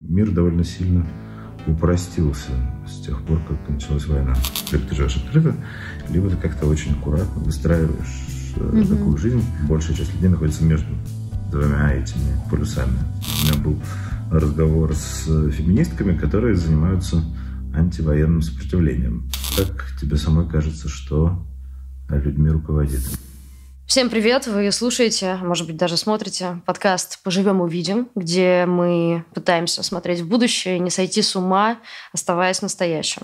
Мир довольно сильно упростился с тех пор, как началась война. Либо ты живешь открыто, либо ты как-то очень аккуратно выстраиваешь mm-hmm. такую жизнь. Большая часть людей находится между двумя этими полюсами. У меня был разговор с феминистками, которые занимаются антивоенным сопротивлением. Как тебе самой кажется, что людьми руководит? Всем привет! Вы слушаете, может быть, даже смотрите подкаст «Поживем, увидим», где мы пытаемся смотреть в будущее и не сойти с ума, оставаясь настоящим.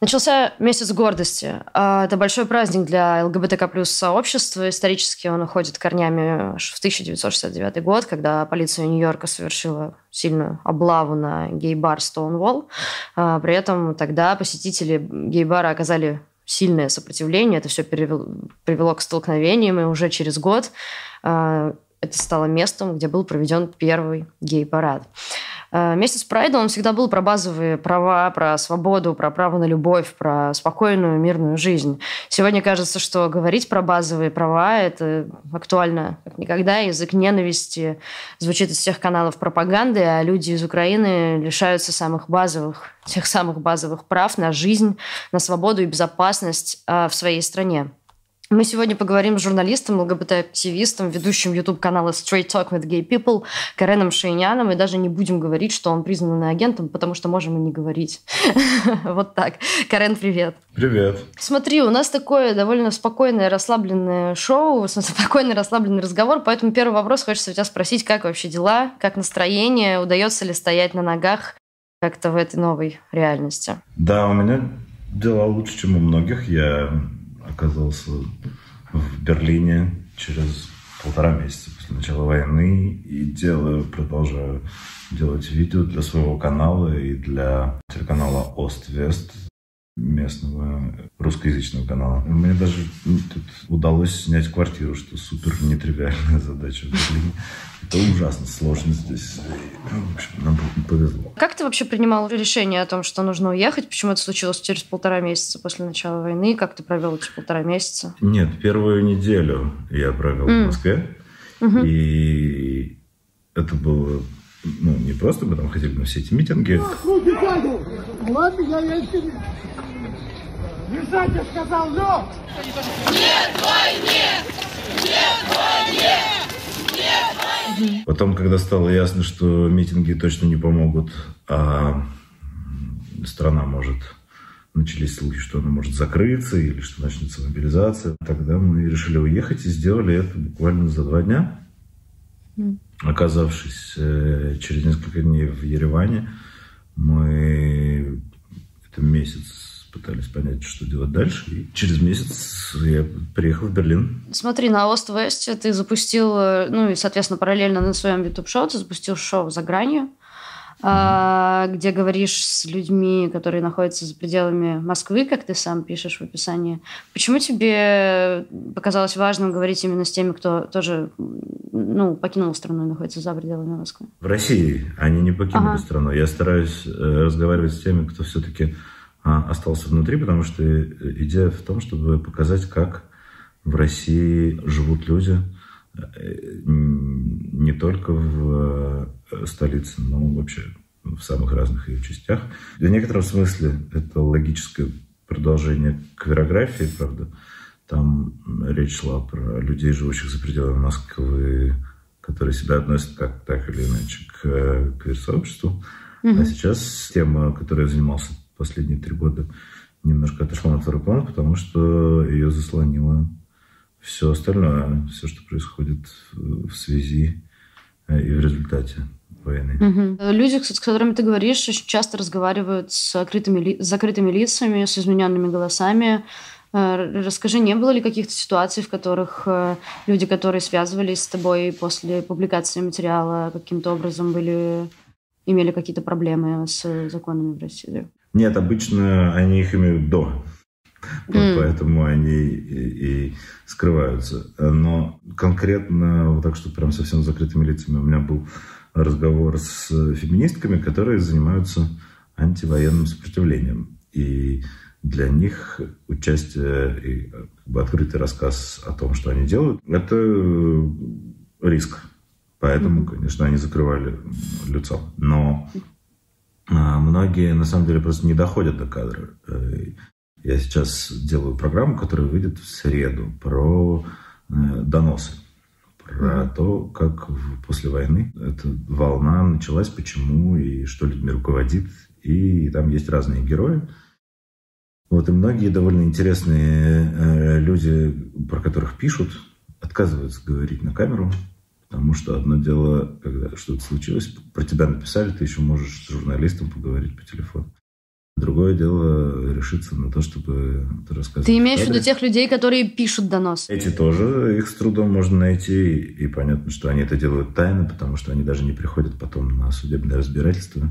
Начался месяц гордости. А, это большой праздник для ЛГБТК плюс сообщества. Исторически он уходит корнями в 1969 год, когда полиция Нью-Йорка совершила сильную облаву на гей-бар Stonewall. А, при этом тогда посетители гей-бара оказали сильное сопротивление, это все привело, привело к столкновениям, и уже через год э, это стало местом, где был проведен первый гей-парад. Э, месяц Прайда, он всегда был про базовые права, про свободу, про право на любовь, про спокойную, мирную жизнь. Сегодня кажется, что говорить про базовые права – это актуально как никогда. Язык ненависти звучит из всех каналов пропаганды, а люди из Украины лишаются самых базовых, тех самых базовых прав на жизнь, на свободу и безопасность э, в своей стране. Мы сегодня поговорим с журналистом, ЛГБТ-активистом, ведущим YouTube-канала Straight Talk with Gay People Кареном Шейняном, и даже не будем говорить, что он признанный агентом, потому что можем и не говорить. Вот так. Карен, привет. Привет. Смотри, у нас такое довольно спокойное, расслабленное шоу, спокойный, расслабленный разговор, поэтому первый вопрос хочется у тебя спросить, как вообще дела, как настроение, удается ли стоять на ногах как-то в этой новой реальности? Да, у меня дела лучше, чем у многих. Я оказался в Берлине через полтора месяца после начала войны и делаю, продолжаю делать видео для своего канала и для телеканала Ост-Вест местного русскоязычного канала. Мне даже ну, тут удалось снять квартиру, что супер нетривиальная задача в Берлине. Это ужасно сложно здесь. В общем, нам повезло. Как ты вообще принимал решение о том, что нужно уехать? Почему это случилось через полтора месяца после начала войны? Как ты провел эти полтора месяца? Нет, первую неделю я провел mm. в Москве. Mm-hmm. И это было ну, не просто мы там ходили на все эти митинги. Ладно, я Лежать, я сказал, но! Нет войне! Нет войне! Нет войне! Потом, когда стало ясно, что митинги точно не помогут, а страна может начались слухи, что она может закрыться или что начнется мобилизация. Тогда мы решили уехать и сделали это буквально за два дня. Mm. Оказавшись э, через несколько дней в Ереване, мы это месяц пытались понять, что делать дальше. И через месяц я приехал в Берлин. Смотри, на Ост-Весте ты запустил, э, ну и, соответственно, параллельно на своем YouTube-шоу ты запустил шоу «За гранью». Где говоришь с людьми, которые находятся за пределами Москвы, как ты сам пишешь в описании. Почему тебе показалось важным говорить именно с теми, кто тоже ну, покинул страну и находится за пределами Москвы? В России они не покинули ага. страну. Я стараюсь э, разговаривать с теми, кто все-таки а, остался внутри, потому что идея в том, чтобы показать, как в России живут люди э, не только в э, столице, но вообще в самых разных ее частях. В некотором смысле это логическое продолжение квирографии, правда. Там речь шла про людей, живущих за пределами Москвы, которые себя относят как так или иначе к э, квир-сообществу. Mm-hmm. А сейчас тема, которой я занимался последние три года немножко отошла на второй план, потому что ее заслонило все остальное, все, что происходит в связи э, и в результате войны. Угу. Люди, с которыми ты говоришь, очень часто разговаривают с закрытыми, с закрытыми лицами, с измененными голосами. Э, расскажи, не было ли каких-то ситуаций, в которых э, люди, которые связывались с тобой после публикации материала, каким-то образом были имели какие-то проблемы с законами в России? Нет, обычно они их имеют до. Вот mm. поэтому они и, и скрываются. Но конкретно, вот так что прям совсем закрытыми лицами, у меня был разговор с феминистками, которые занимаются антивоенным сопротивлением. И для них участие и как бы, открытый рассказ о том, что они делают, это риск. Поэтому, mm-hmm. конечно, они закрывали лицо. Но а, многие, на самом деле, просто не доходят до кадра. Я сейчас делаю программу, которая выйдет в среду про э, доносы. Про mm-hmm. то, как после войны эта волна началась, почему и что людьми руководит. И там есть разные герои. Вот и многие довольно интересные э, люди, про которых пишут, отказываются говорить на камеру, потому что одно дело, когда что-то случилось, про тебя написали, ты еще можешь с журналистом поговорить по телефону. Другое дело решиться на то, чтобы ты рассказывал. Ты имеешь в виду тех людей, которые пишут донос? Эти тоже, их с трудом можно найти. И понятно, что они это делают тайно, потому что они даже не приходят потом на судебное разбирательство.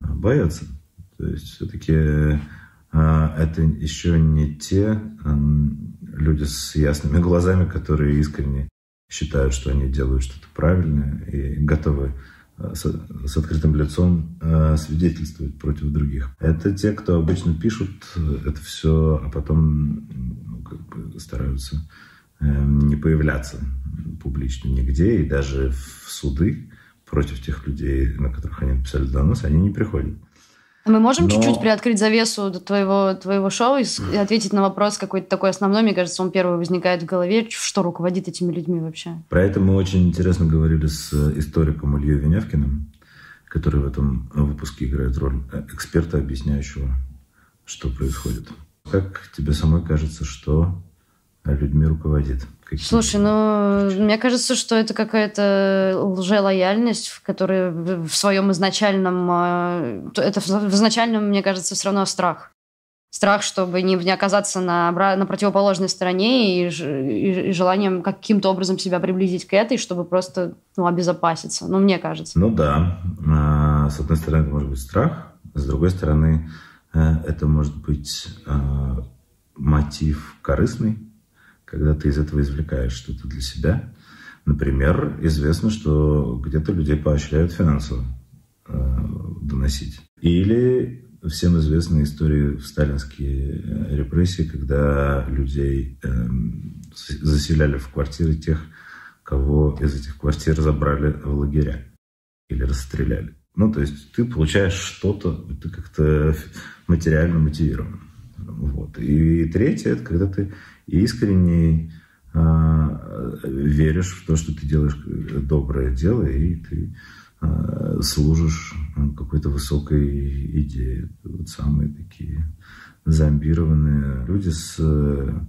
А боятся. То есть все-таки а, это еще не те люди с ясными глазами, которые искренне считают, что они делают что-то правильное и готовы а, с, с открытым лицом а, свидетельствовать против других. Это те, кто обычно пишут это все, а потом ну, как бы стараются эм, не появляться публично нигде, и даже в суды против тех людей, на которых они написали донос, они не приходят. Мы можем Но... чуть-чуть приоткрыть завесу до твоего, твоего шоу и, и ответить на вопрос какой-то такой основной. Мне кажется, он первый возникает в голове. Что руководит этими людьми вообще? Про это мы очень интересно говорили с э, историком Ильей Венявкиным, который в этом выпуске играет роль э, эксперта, объясняющего, что происходит. Как тебе самой кажется, что людьми руководит? Какие Слушай, ну, мне кажется, что это какая-то лжелояльность, в которой в своем изначальном... А, это в изначальном, мне кажется, все равно страх. Страх, чтобы не, не оказаться на, на противоположной стороне и, и, и желанием каким-то образом себя приблизить к этой, чтобы просто ну, обезопаситься. Ну, мне кажется. Ну да. А, с одной стороны, это может быть страх, с другой стороны, э, это может быть а, мотив корыстный, когда ты из этого извлекаешь что-то для себя. Например, известно, что где-то людей поощряют финансово э, доносить. Или всем известны истории в сталинские э, репрессии, когда людей э, заселяли в квартиры тех, кого из этих квартир забрали в лагеря или расстреляли. Ну, то есть ты получаешь что-то, ты как-то материально мотивирован. Вот. И третье, это когда ты искренне э, веришь в то, что ты делаешь доброе дело, и ты э, служишь какой-то высокой идее. Вот самые такие зомбированные люди с э,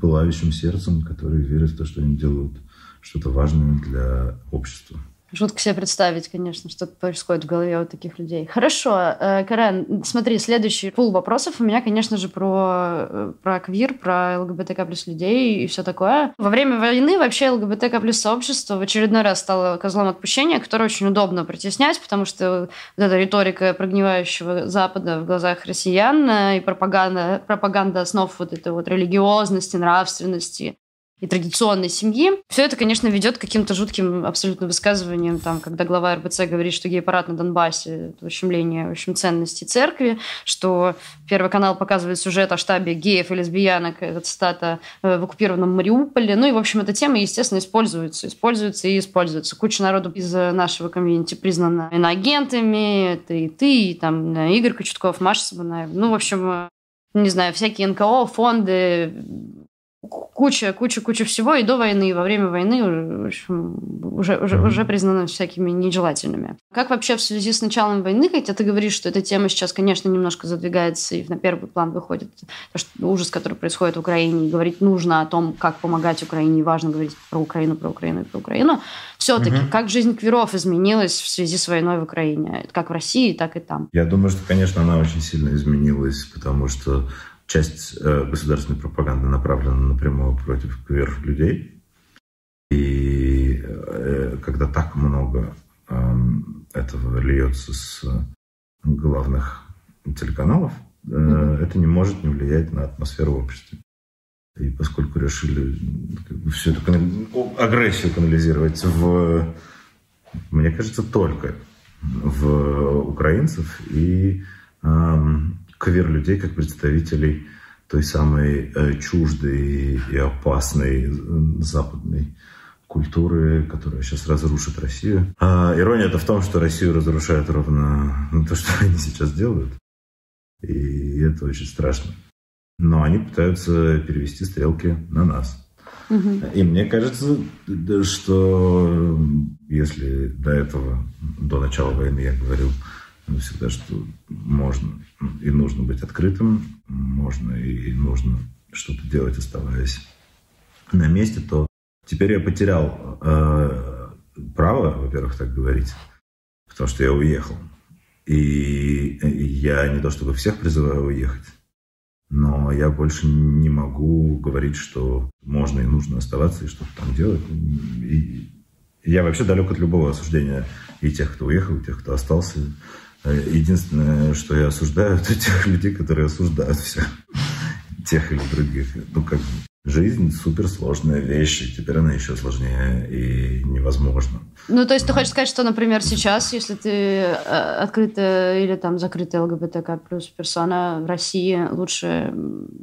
пылающим сердцем, которые верят в то, что они делают что-то важное для общества. Жутко себе представить, конечно, что происходит в голове у таких людей. Хорошо, э, Карен, смотри, следующий пул вопросов у меня, конечно же, про, э, про квир, про ЛГБТК плюс людей и все такое. Во время войны вообще ЛГБТК плюс сообщество в очередной раз стало козлом отпущения, которое очень удобно притеснять, потому что вот эта риторика прогнивающего Запада в глазах россиян э, и пропаганда, пропаганда основ вот этой вот религиозности, нравственности, и традиционной семьи. Все это, конечно, ведет к каким-то жутким абсолютно высказываниям, там, когда глава РБЦ говорит, что гей-парад на Донбассе – это ущемление в общем, ценностей церкви, что Первый канал показывает сюжет о штабе геев и лесбиянок, это цитата, э, в оккупированном Мариуполе. Ну и, в общем, эта тема, естественно, используется, используется и используется. Куча народу из нашего комьюнити признана иноагентами, это и ты, и там Игорь Кочетков, Маша Сабанаева. Ну, в общем, э, не знаю, всякие НКО, фонды, куча, куча, куча всего и до войны, и во время войны в общем, уже, уже, уже признаны всякими нежелательными. Как вообще в связи с началом войны, хотя ты говоришь, что эта тема сейчас, конечно, немножко задвигается и на первый план выходит то, что ужас, который происходит в Украине, и говорить нужно о том, как помогать Украине, и важно говорить про Украину, про Украину и про Украину. Все-таки, mm-hmm. как жизнь квиров изменилась в связи с войной в Украине, как в России, так и там? Я думаю, что, конечно, она очень сильно изменилась, потому что часть э, государственной пропаганды направлена напрямую против квир-людей. И э, когда так много э, этого льется с главных телеканалов, э, mm-hmm. это не может не влиять на атмосферу в обществе. И поскольку решили как бы, всю эту агрессию канализировать в, мне кажется, только в украинцев и квир-людей как представителей той самой э, чуждой и опасной западной культуры, которая сейчас разрушит Россию. А ирония это в том, что Россию разрушают ровно ну, то, что они сейчас делают. И это очень страшно. Но они пытаются перевести стрелки на нас. Угу. И мне кажется, что если до этого, до начала войны я говорил всегда, что можно и нужно быть открытым, можно и нужно что-то делать, оставаясь на месте, то теперь я потерял э, право, во-первых, так говорить, потому что я уехал. И я не то чтобы всех призываю уехать, но я больше не могу говорить, что можно и нужно оставаться и что-то там делать. И я вообще далек от любого осуждения и тех, кто уехал, и тех, кто остался. Единственное, что я осуждаю, это тех людей, которые осуждают все. Тех или других. Ну, как жизнь суперсложная вещь, и теперь она еще сложнее и невозможно. Ну, то есть ты хочешь сказать, что, например, сейчас, если ты э, открытая или там закрытая ЛГБТК плюс персона в России, лучше,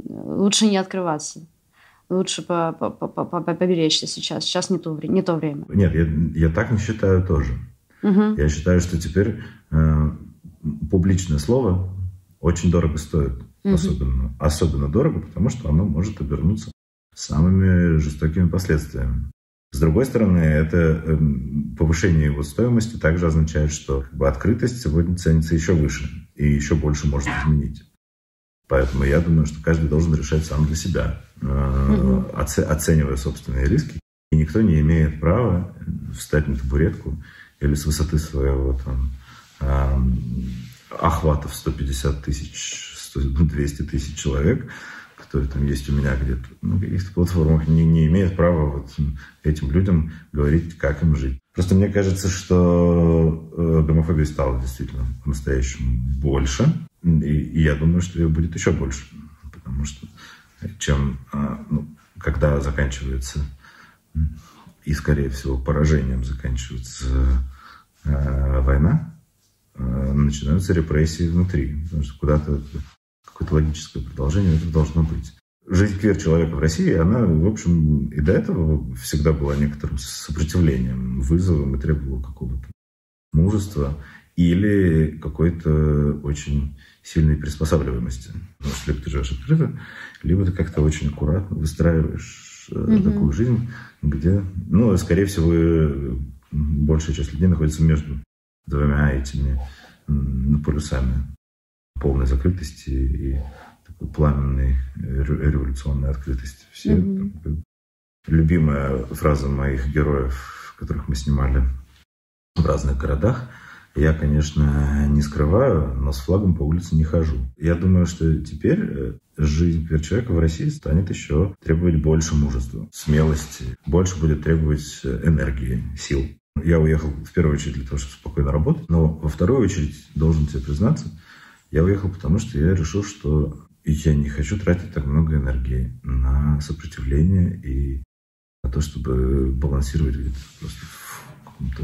лучше не открываться? Лучше по, по, по, по, поберечься сейчас. Сейчас не то, не то время. Нет, я, я так не считаю тоже. Угу. Я считаю, что теперь э, публичное слово очень дорого стоит. Угу. Особенно, особенно дорого, потому что оно может обернуться самыми жестокими последствиями. С другой стороны, это эм, повышение его стоимости также означает, что как бы, открытость сегодня ценится еще выше и еще больше может изменить. Поэтому я думаю, что каждый должен решать сам для себя, угу. оценивая собственные риски. И никто не имеет права встать на табуретку или с высоты своего там, охвата в 150 тысяч, 200 тысяч человек которые там есть у меня где-то на каких-то платформах, не, не имеют права вот этим людям говорить, как им жить. Просто мне кажется, что э, гомофобии стало действительно по-настоящему больше. И, и я думаю, что ее будет еще больше. Потому что чем, э, ну, когда заканчивается и, скорее всего, поражением заканчивается э, война, э, начинаются репрессии внутри. Потому что куда-то какое-то логическое продолжение это должно быть. Жизнь квир-человека в России, она, в общем, и до этого всегда была некоторым сопротивлением, вызовом и требовала какого-то мужества или какой-то очень сильной приспосабливаемости. Потому что либо ты живешь открыто, либо ты как-то очень аккуратно выстраиваешь mm-hmm. такую жизнь, где, ну, скорее всего, большая часть людей находится между двумя этими полюсами полной закрытости и такой пламенной революционной открытости. Все mm-hmm. любимая фраза моих героев, которых мы снимали в разных городах. Я, конечно, не скрываю, но с флагом по улице не хожу. Я думаю, что теперь э, жизнь человека в России станет еще требовать больше мужества, смелости, больше будет требовать э, энергии, сил. Я уехал в первую очередь для того, чтобы спокойно работать, но во вторую очередь, должен тебе признаться, я уехал, потому что я решил, что я не хочу тратить так много энергии на сопротивление и на то, чтобы балансировать где-то просто в каком-то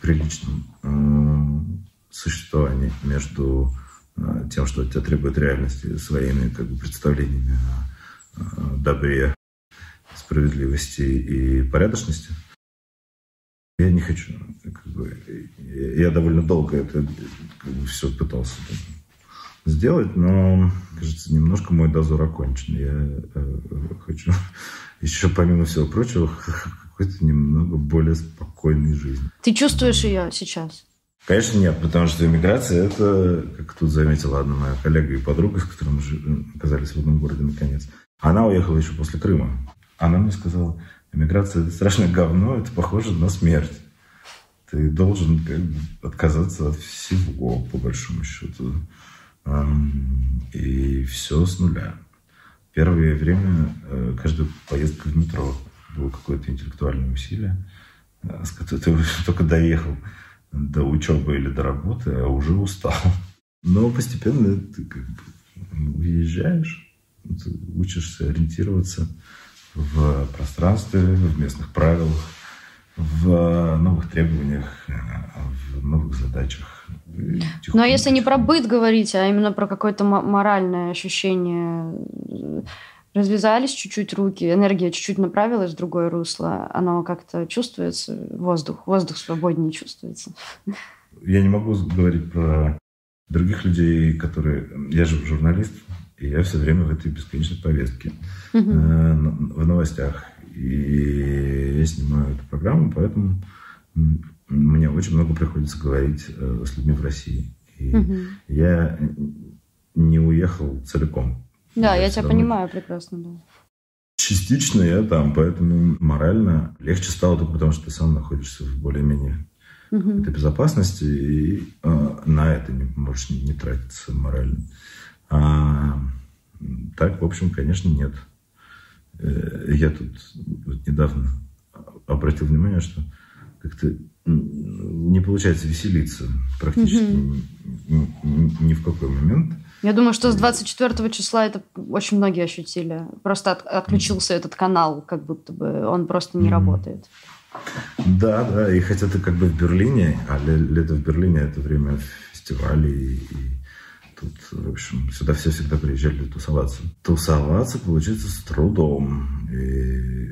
приличном э, существовании между э, тем, что от тебя требует реальности, своими как бы, представлениями о добре, справедливости и порядочности. Я не хочу. Как бы, я довольно долго это как бы, все пытался сделать, но, кажется, немножко мой дозор окончен. Я э, хочу еще, помимо всего прочего, какой-то немного более спокойной жизни. Ты чувствуешь ее сейчас? Конечно, нет, потому что иммиграция – это, как тут заметила одна моя коллега и подруга, с которой мы оказались в одном городе наконец. Она уехала еще после Крыма. Она мне сказала, иммиграция – это страшное говно, это похоже на смерть. Ты должен как бы отказаться от всего, по большому счету и все с нуля. Первое время э, каждая поездка в метро было какое-то интеллектуальное усилие, э, с которым ты только доехал до учебы или до работы, а уже устал. Но постепенно ты как бы уезжаешь, ты учишься ориентироваться в пространстве, в местных правилах, в новых требованиях, в новых задачах. Ну а если не про быт говорить, а именно про какое-то моральное ощущение развязались чуть-чуть руки, энергия чуть-чуть направилась в другое русло, оно как-то чувствуется, воздух, воздух свободнее чувствуется. Я не могу говорить про других людей, которые... Я же журналист, и я все время в этой бесконечной повестке, угу. э, в новостях. И я снимаю эту программу, поэтому мне очень много приходится говорить э, с людьми в России. И угу. я не уехал целиком. Да, я, я тебя понимаю прекрасно, да. Частично я там, поэтому морально легче стало только потому, что ты сам находишься в более-менее угу. этой безопасности, и э, на это не, можешь не, не тратиться морально. А так, в общем, конечно, нет. Э, я тут вот недавно обратил внимание, что как-то не получается веселиться практически угу. ни, ни, ни в какой момент. Я думаю, что с 24 числа это очень многие ощутили. Просто от, отключился mm-hmm. этот канал, как будто бы он просто не mm-hmm. работает. Да, да, и хотя ты как бы в Берлине, а лето в Берлине это время фестивалей, и тут, в общем, сюда все всегда приезжали тусоваться. Тусоваться получается с трудом. И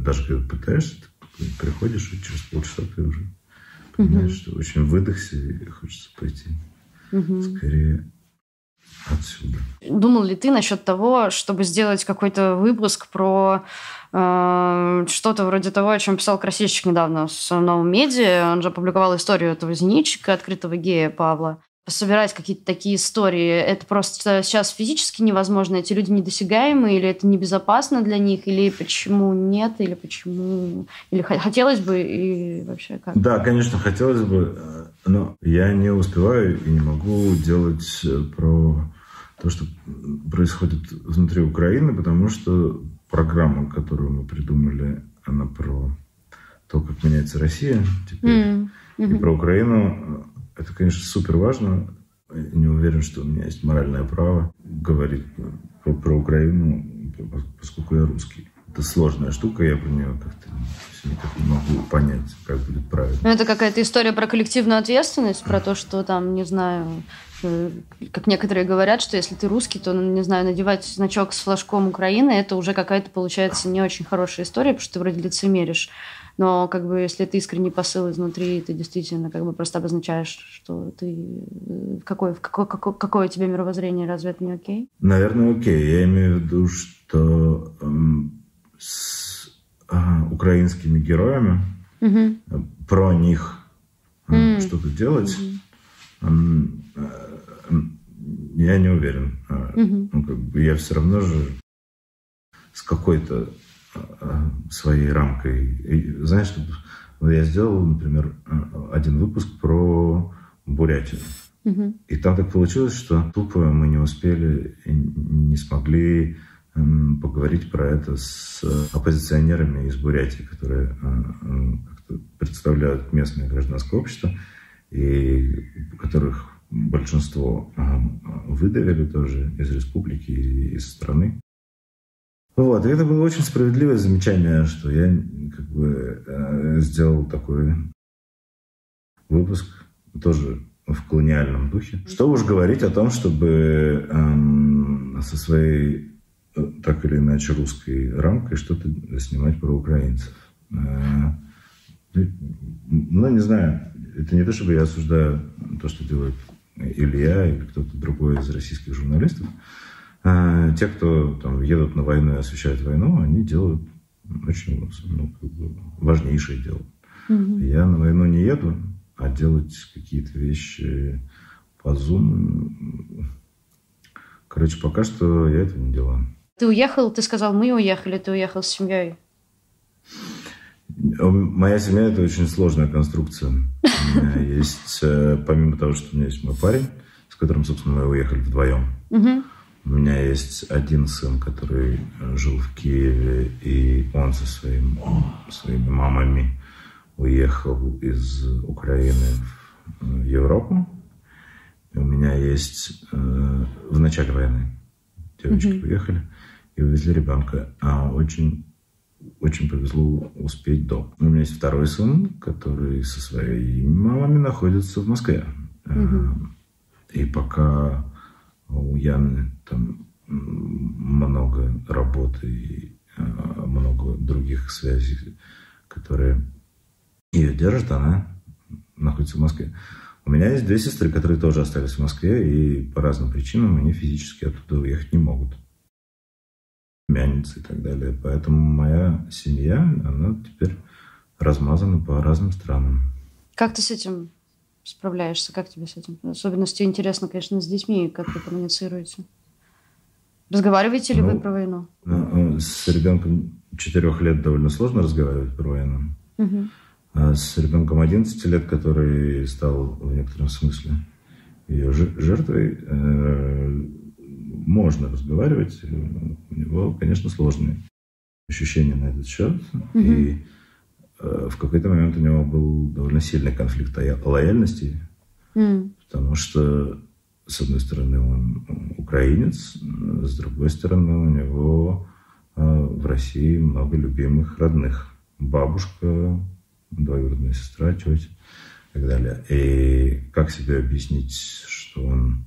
даже когда пытаешься, ты приходишь, и через полчаса ты уже понимаешь, угу. что очень выдохся и хочется пойти. Угу. Скорее отсюда. Думал ли ты насчет того, чтобы сделать какой-то выпуск про э, что-то вроде того, о чем писал Красильщик недавно в новом медиа? Он же опубликовал историю этого зенитчика, открытого гея Павла собирать какие-то такие истории, это просто сейчас физически невозможно, эти люди недосягаемые, или это небезопасно для них, или почему нет, или почему... Или хотелось бы, и вообще как? Да, конечно, хотелось бы, но я не успеваю и не могу делать про то, что происходит внутри Украины, потому что программа, которую мы придумали, она про то, как меняется Россия теперь, mm. -hmm. и про Украину это, конечно, супер важно. Не уверен, что у меня есть моральное право говорить про, про Украину, поскольку я русский. Это сложная штука, я про нее как-то никак не могу понять, как будет правильно. Ну, это какая-то история про коллективную ответственность, про то, что там, не знаю, э, как некоторые говорят, что если ты русский, то, не знаю, надевать значок с флажком Украины, это уже какая-то, получается, не очень хорошая история, потому что ты вроде лицемеришь. Но как бы если это искренний посыл изнутри, ты действительно как бы просто обозначаешь, что ты э, какое, какое, какое, какое у тебя мировоззрение, разве это не окей? Наверное, окей. Я имею в виду, что эм, с э, украинскими героями угу. про них э, mm. что-то делать, mm я не уверен. Mm-hmm. Ну, как бы я все равно же с какой-то своей рамкой. И, знаешь, я сделал, например, один выпуск про Бурятию. Угу. И там так получилось, что тупо мы не успели и не смогли поговорить про это с оппозиционерами из Бурятии, которые представляют местное гражданское общество, и которых большинство выдавили тоже из республики и из страны. Вот, и это было очень справедливое замечание, что я как бы э, сделал такой выпуск тоже в колониальном духе. Что уж говорить о том, чтобы э, со своей э, так или иначе русской рамкой что-то снимать про украинцев. Э, ну, не знаю, это не то, чтобы я осуждаю то, что делает Илья или кто-то другой из российских журналистов. А те, кто там, едут на войну и освещают войну, они делают очень ну, как бы важнейшее дело. Угу. Я на войну не еду, а делать какие-то вещи по Zoom... Короче, пока что я этого не делаю. Ты уехал, ты сказал, мы уехали, ты уехал с семьей. Моя семья – это очень сложная конструкция. У меня есть, э, помимо того, что у меня есть мой парень, с которым, собственно, мы уехали вдвоем. Угу. У меня есть один сын, который жил в Киеве, и он со своим, своими мамами уехал из Украины в Европу. И у меня есть э, в начале войны девочки mm-hmm. уехали и увезли ребенка. А очень, очень повезло успеть до. У меня есть второй сын, который со своими мамами находится в Москве. Mm-hmm. И пока у Яны там много работы и много других связей, которые ее держат, она находится в Москве. У меня есть две сестры, которые тоже остались в Москве, и по разным причинам они физически оттуда уехать не могут. Мянницы и так далее. Поэтому моя семья, она теперь размазана по разным странам. Как ты с этим справляешься? Как тебе с этим? Особенности интересно, конечно, с детьми, как вы коммуницируете. Разговариваете ли ну, вы про войну? Ну, с ребенком четырех лет довольно сложно разговаривать про войну. Угу. А с ребенком 11 лет, который стал в некотором смысле ее жертвой, э, можно разговаривать. У него, конечно, сложные ощущения на этот счет. Угу. И э, в какой-то момент у него был довольно сильный конфликт лояльности, mm. потому что, с одной стороны, он украинец, с другой стороны, у него э, в России много любимых родных. Бабушка, двоюродная сестра, тетя и так далее. И как себе объяснить, что он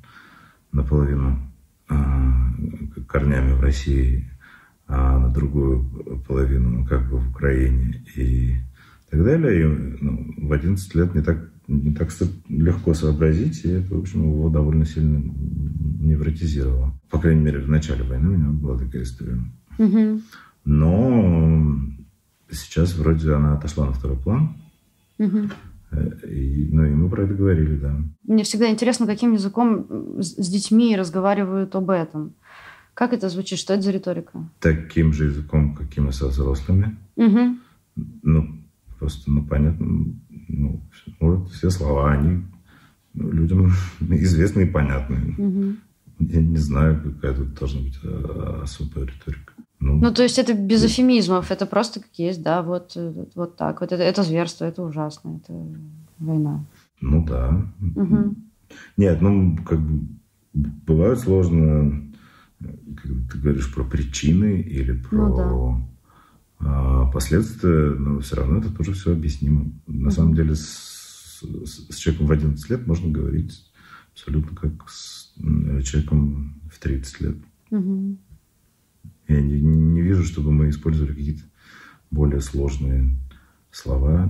наполовину корнями в России, а на другую половину ну, как бы в Украине и так далее. И, ну, в 11 лет не так, не так легко сообразить, и это, в общем, его довольно сильно невротизировало. По крайней мере, в начале войны у него была такая история. Угу. Но Сейчас вроде она отошла на второй план. Угу. И, говорили, да. Мне всегда интересно, каким языком с детьми разговаривают об этом. Как это звучит? Что это за риторика? Таким же языком, каким и со взрослыми. Угу. Ну, просто, ну, понятно, ну, вот все слова, они ну, людям известны и понятны. Угу. Я не знаю, какая тут должна быть а, особая риторика. Ну, ну, то есть это без эфемизмов, это просто как есть, да, вот, вот так. Вот это, это зверство, это ужасно, это война. Ну да. Угу. Нет, ну, как бы бывает сложно, как ты говоришь про причины или про ну, да. а, последствия, но все равно это тоже все объяснимо. На угу. самом деле с, с, с человеком в 11 лет можно говорить абсолютно как с человеком в 30 лет. Угу. Я не, не вижу, чтобы мы использовали какие-то более сложные слова.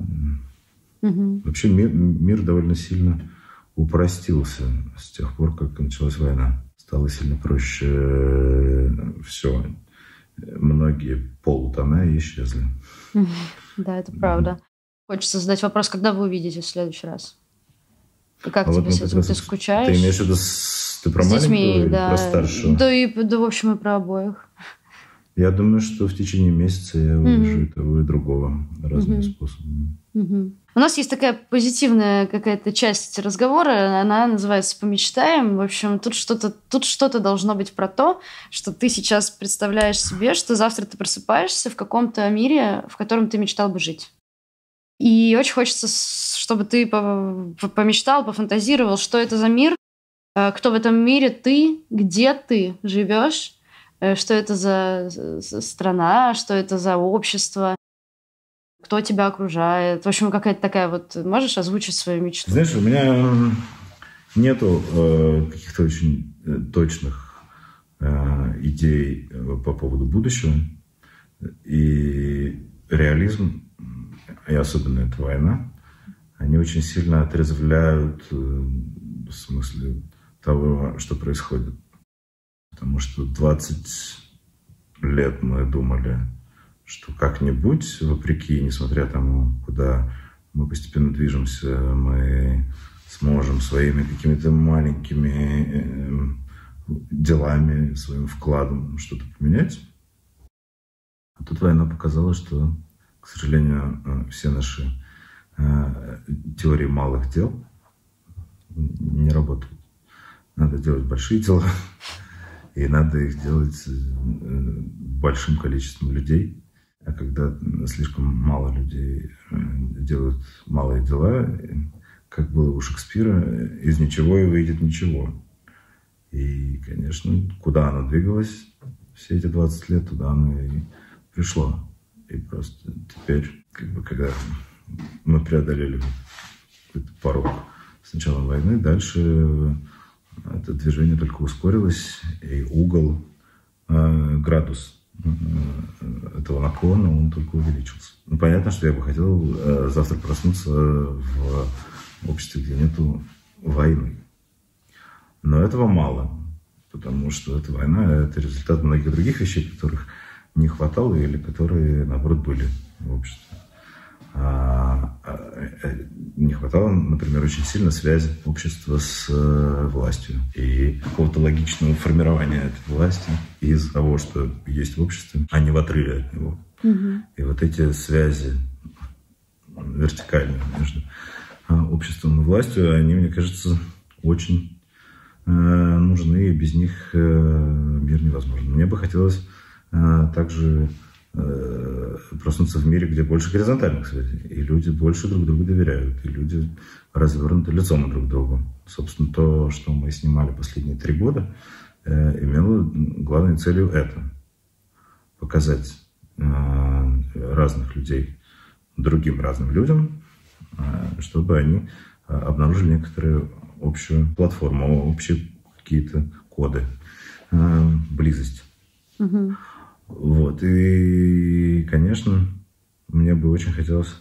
Угу. Вообще мир, мир довольно сильно упростился с тех пор, как началась война. Стало сильно проще э, все. Многие полутона исчезли. Да, это правда. Хочется задать вопрос, когда вы увидите в следующий раз? Как а тебе вот с этим? Ты скучаешь? Ты имеешь в виду с, ты про с детьми, да. про старшего? Да, и, да, в общем, и про обоих. Я думаю, что в течение месяца я увижу mm-hmm. того и другого разными mm-hmm. способами. Mm-hmm. У нас есть такая позитивная какая-то часть разговора, она называется «Помечтаем». В общем, тут что-то, тут что-то должно быть про то, что ты сейчас представляешь себе, что завтра ты просыпаешься в каком-то мире, в котором ты мечтал бы жить. И очень хочется, чтобы ты помечтал, пофантазировал, что это за мир, э, кто в этом мире ты, где ты живешь, Э, что это за страна, что это за общество, кто тебя окружает. В общем, какая-то такая вот... Можешь озвучить свою мечту? Знаешь, у меня нету э, каких-то очень э, точных э, идей э, по поводу будущего. И реализм, и особенно эта война, они очень сильно отрезвляют в смысле того, что происходит. Потому что 20 лет мы думали, что как-нибудь, вопреки, несмотря тому, куда мы постепенно движемся, мы сможем своими какими-то маленькими э, делами, своим вкладом что-то поменять. А тут война показала, что, к сожалению, э, все наши э, теории малых дел не работают. Надо делать большие дела, и надо их делать э, большим количеством людей. А когда слишком мало людей э, делают малые дела, как было у Шекспира, из ничего и выйдет ничего. И, конечно, куда оно двигалось все эти 20 лет, туда оно и пришло. И просто теперь, как бы, когда мы преодолели этот порог с началом войны, дальше это движение только ускорилось, и угол э, градус э, этого наклона, он только увеличился. Ну, понятно, что я бы хотел э, завтра проснуться в обществе, где нету войны. Но этого мало, потому что эта война – это результат многих других вещей, которых не хватало или которые, наоборот, были в обществе. А, а, не хватало, например, очень сильно связи общества с э, властью и какого-то логичного формирования этой власти из того, что есть в обществе, а не в отрыве от него. Угу. И вот эти связи вертикальные между а, обществом и властью, они, мне кажется, очень э, нужны, и без них э, мир невозможен. Мне бы хотелось также проснуться в мире, где больше горизонтальных связей, и люди больше друг другу доверяют, и люди развернуты лицом друг к другу. Собственно, то, что мы снимали последние три года, э, имело главной целью это – показать э, разных людей другим разным людям, чтобы они обнаружили некоторую общую платформу, общие какие-то коды, близость. Угу. Вот. И, конечно, мне бы очень хотелось,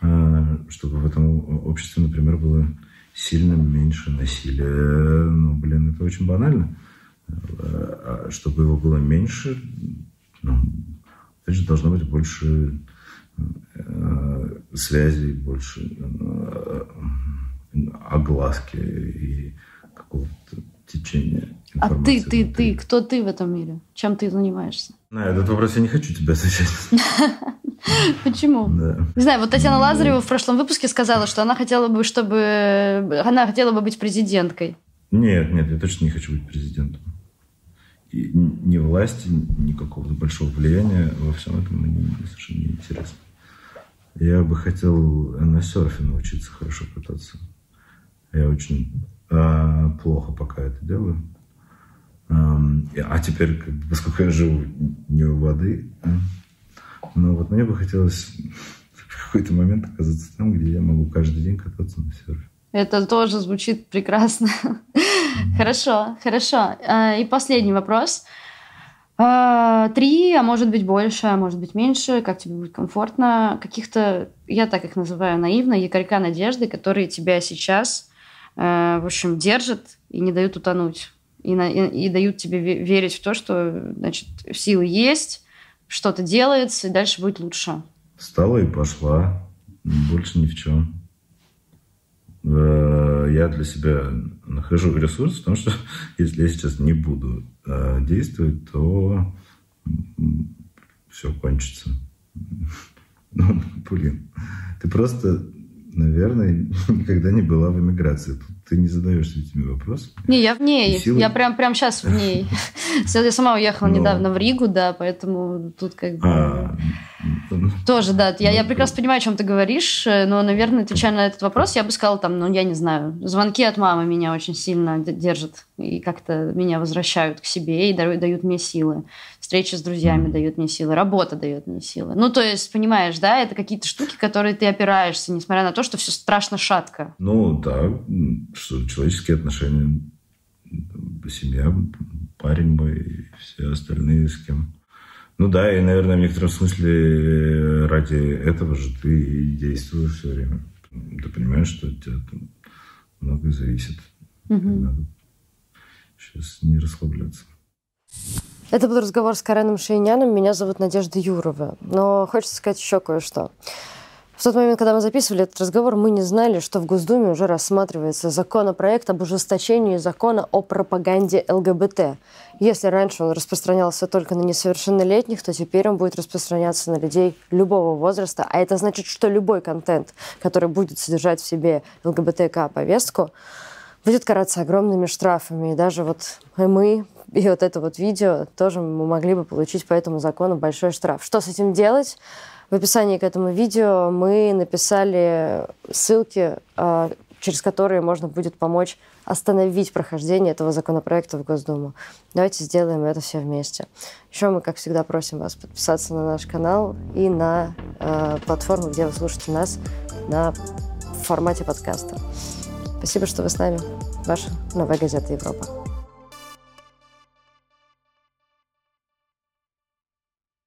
э, чтобы в этом обществе, например, было сильно меньше насилия. Ну, блин, это очень банально. Э, а чтобы его было меньше, ну, опять же, должно быть больше связей, больше огласки и какого-то течения. А ты, ты, ты, кто ты в этом мире? Чем ты занимаешься? На этот вопрос я не хочу тебе отвечать. Почему? Да. Не знаю, вот Татьяна Лазарева в прошлом выпуске сказала, что она хотела бы, чтобы она хотела бы быть президенткой. Нет, нет, я точно не хочу быть президентом. И ни власти, ни какого-то большого влияния во всем этом мне совершенно не интересно. Я бы хотел на серфе научиться хорошо кататься. Я очень плохо пока это делаю. А теперь, поскольку я живу не у воды, ну вот мне бы хотелось в какой-то момент оказаться там, где я могу каждый день кататься на серфе. Это тоже звучит прекрасно. Хорошо, хорошо. А, и последний вопрос. А, три, а может быть больше, а может быть меньше, как тебе будет комфортно, каких-то, я так их называю наивно, якорька надежды, которые тебя сейчас, в общем, держат и не дают утонуть и, на, и, и дают тебе верить в то, что значит, силы есть, что-то делается, и дальше будет лучше. Встала и пошла. Больше ни в чем. Э, я для себя нахожу ресурс в том, что если я сейчас не буду э, действовать, то все кончится. Ну, блин, ты просто наверное, никогда не была в эмиграции. Тут ты не задаешься этими вопросами. Не, я в ней. Силы... Я прям, прям сейчас в ней. Я сама уехала Но... недавно в Ригу, да, поэтому тут как бы... Тоже, да. Я, я прекрасно понимаю, о чем ты говоришь, но, наверное, отвечая на этот вопрос, я бы сказала, там, ну, я не знаю, звонки от мамы меня очень сильно держат и как-то меня возвращают к себе и дают, дают мне силы. Встречи с друзьями дают мне силы, работа дает мне силы. Ну, то есть, понимаешь, да, это какие-то штуки, которые ты опираешься, несмотря на то, что все страшно шатко. Ну, да, что человеческие отношения, семья, парень мой и все остальные с кем. Ну да, и, наверное, в некотором смысле ради этого же ты и действуешь все время. Ты понимаешь, что от тебя там многое зависит. Угу. Надо сейчас не расслабляться. Это был разговор с Кареном Шейняном. Меня зовут Надежда Юрова. Но хочется сказать еще кое-что. В тот момент, когда мы записывали этот разговор, мы не знали, что в Госдуме уже рассматривается законопроект об ужесточении закона о пропаганде ЛГБТ. Если раньше он распространялся только на несовершеннолетних, то теперь он будет распространяться на людей любого возраста. А это значит, что любой контент, который будет содержать в себе ЛГБТК-повестку, будет караться огромными штрафами. И даже вот мы и вот это вот видео тоже мы могли бы получить по этому закону большой штраф. Что с этим делать? В описании к этому видео мы написали ссылки, а, через которые можно будет помочь остановить прохождение этого законопроекта в Госдуму. Давайте сделаем это все вместе. Еще мы, как всегда, просим вас подписаться на наш канал и на э, платформу, где вы слушаете нас на формате подкаста. Спасибо, что вы с нами. Ваша новая газета Европа.